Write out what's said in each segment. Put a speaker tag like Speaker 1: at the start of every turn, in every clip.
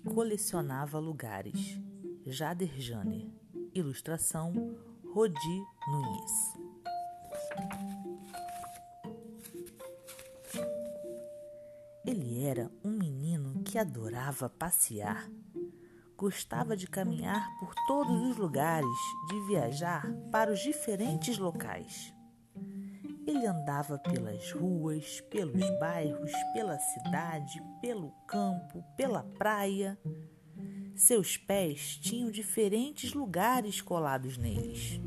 Speaker 1: colecionava lugares. Jader Janer. Ilustração Rodi Nunes. Ele era um menino que adorava passear. Gostava de caminhar por todos os lugares, de viajar para os diferentes locais. Ele andava pelas ruas, pelos bairros, pela cidade, pelo campo, pela praia. Seus pés tinham diferentes lugares colados neles.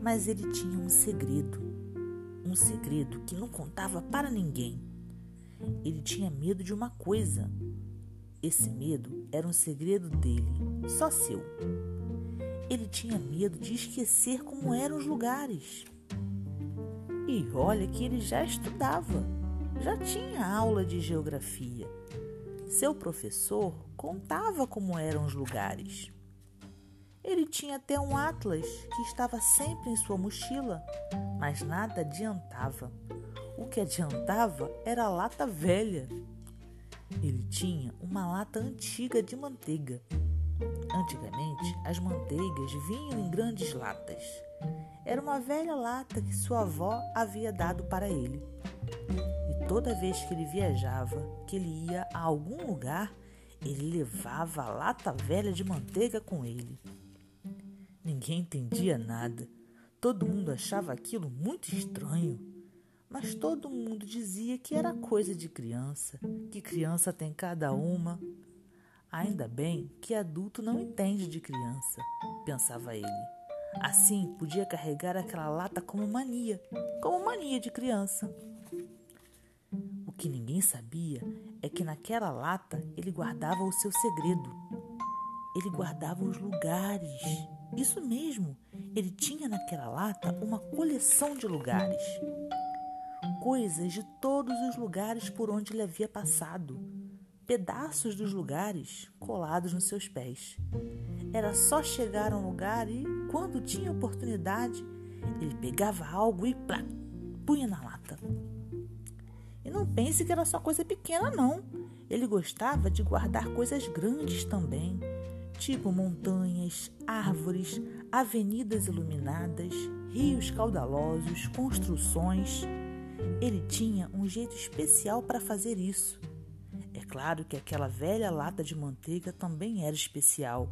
Speaker 1: Mas ele tinha um segredo, um segredo que não contava para ninguém. Ele tinha medo de uma coisa. Esse medo era um segredo dele, só seu. Ele tinha medo de esquecer como eram os lugares. E olha que ele já estudava, já tinha aula de geografia. Seu professor contava como eram os lugares. Ele tinha até um atlas que estava sempre em sua mochila, mas nada adiantava. O que adiantava era a lata velha. Ele tinha uma lata antiga de manteiga. Antigamente, as manteigas vinham em grandes latas. Era uma velha lata que sua avó havia dado para ele. E toda vez que ele viajava, que ele ia a algum lugar, ele levava a lata velha de manteiga com ele. Ninguém entendia nada. Todo mundo achava aquilo muito estranho. Mas todo mundo dizia que era coisa de criança, que criança tem cada uma. Ainda bem que adulto não entende de criança, pensava ele. Assim, podia carregar aquela lata como mania, como mania de criança. O que ninguém sabia é que naquela lata ele guardava o seu segredo. Ele guardava os lugares. Isso mesmo, ele tinha naquela lata uma coleção de lugares. Coisas de todos os lugares por onde ele havia passado. Pedaços dos lugares colados nos seus pés. Era só chegar a um lugar e, quando tinha oportunidade, ele pegava algo e plá, punha na lata. E não pense que era só coisa pequena, não. Ele gostava de guardar coisas grandes também, tipo montanhas, árvores, avenidas iluminadas, rios caudalosos, construções. Ele tinha um jeito especial para fazer isso. É claro que aquela velha lata de manteiga também era especial,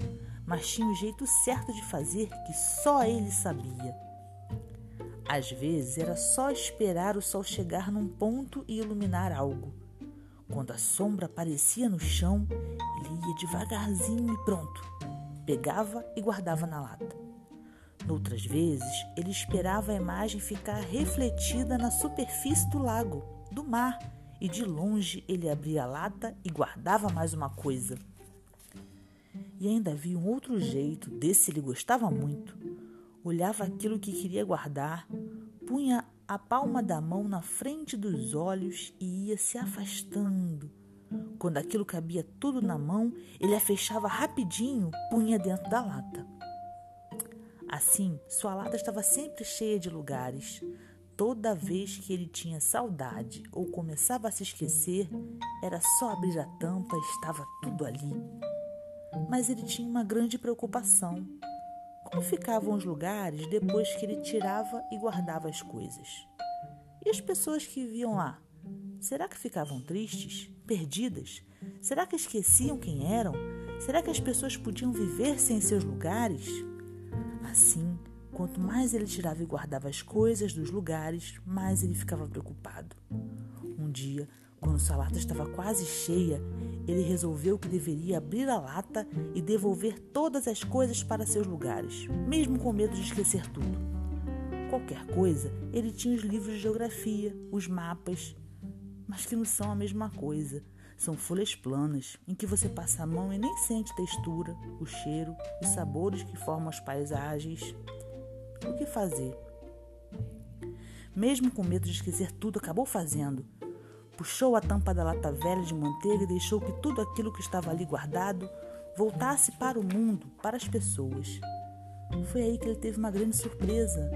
Speaker 1: mas tinha um jeito certo de fazer que só ele sabia. Às vezes era só esperar o sol chegar num ponto e iluminar algo. Quando a sombra aparecia no chão, ele ia devagarzinho e pronto. Pegava e guardava na lata. Noutras vezes, ele esperava a imagem ficar refletida na superfície do lago, do mar e de longe ele abria a lata e guardava mais uma coisa. E ainda havia um outro jeito, desse ele gostava muito. Olhava aquilo que queria guardar, punha a palma da mão na frente dos olhos e ia se afastando. Quando aquilo cabia tudo na mão, ele a fechava rapidinho, punha dentro da lata. Assim, sua lata estava sempre cheia de lugares, Toda vez que ele tinha saudade ou começava a se esquecer, era só abrir a tampa e estava tudo ali. Mas ele tinha uma grande preocupação. Como ficavam os lugares depois que ele tirava e guardava as coisas? E as pessoas que viviam lá? Será que ficavam tristes? Perdidas? Será que esqueciam quem eram? Será que as pessoas podiam viver sem seus lugares? Assim, Quanto mais ele tirava e guardava as coisas dos lugares, mais ele ficava preocupado. Um dia, quando sua lata estava quase cheia, ele resolveu que deveria abrir a lata e devolver todas as coisas para seus lugares, mesmo com medo de esquecer tudo. Qualquer coisa, ele tinha os livros de geografia, os mapas, mas que não são a mesma coisa. São folhas planas, em que você passa a mão e nem sente textura, o cheiro, os sabores que formam as paisagens. O que fazer? Mesmo com medo de esquecer tudo, acabou fazendo. Puxou a tampa da lata velha de manteiga e deixou que tudo aquilo que estava ali guardado voltasse para o mundo, para as pessoas. Foi aí que ele teve uma grande surpresa.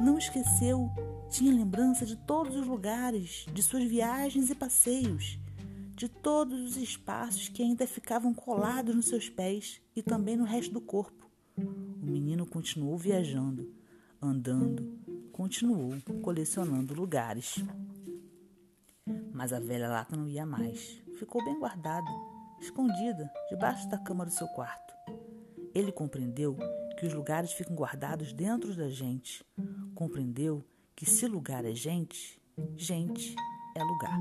Speaker 1: Não esqueceu, tinha lembrança de todos os lugares, de suas viagens e passeios. de todos os espaços que ainda ficavam colados nos seus pés e também no resto do corpo. O menino continuou viajando, andando, continuou colecionando lugares. Mas a velha lata não ia mais. Ficou bem guardada, escondida debaixo da cama do seu quarto. Ele compreendeu que os lugares ficam guardados dentro da gente. Compreendeu que se lugar é gente, gente é lugar.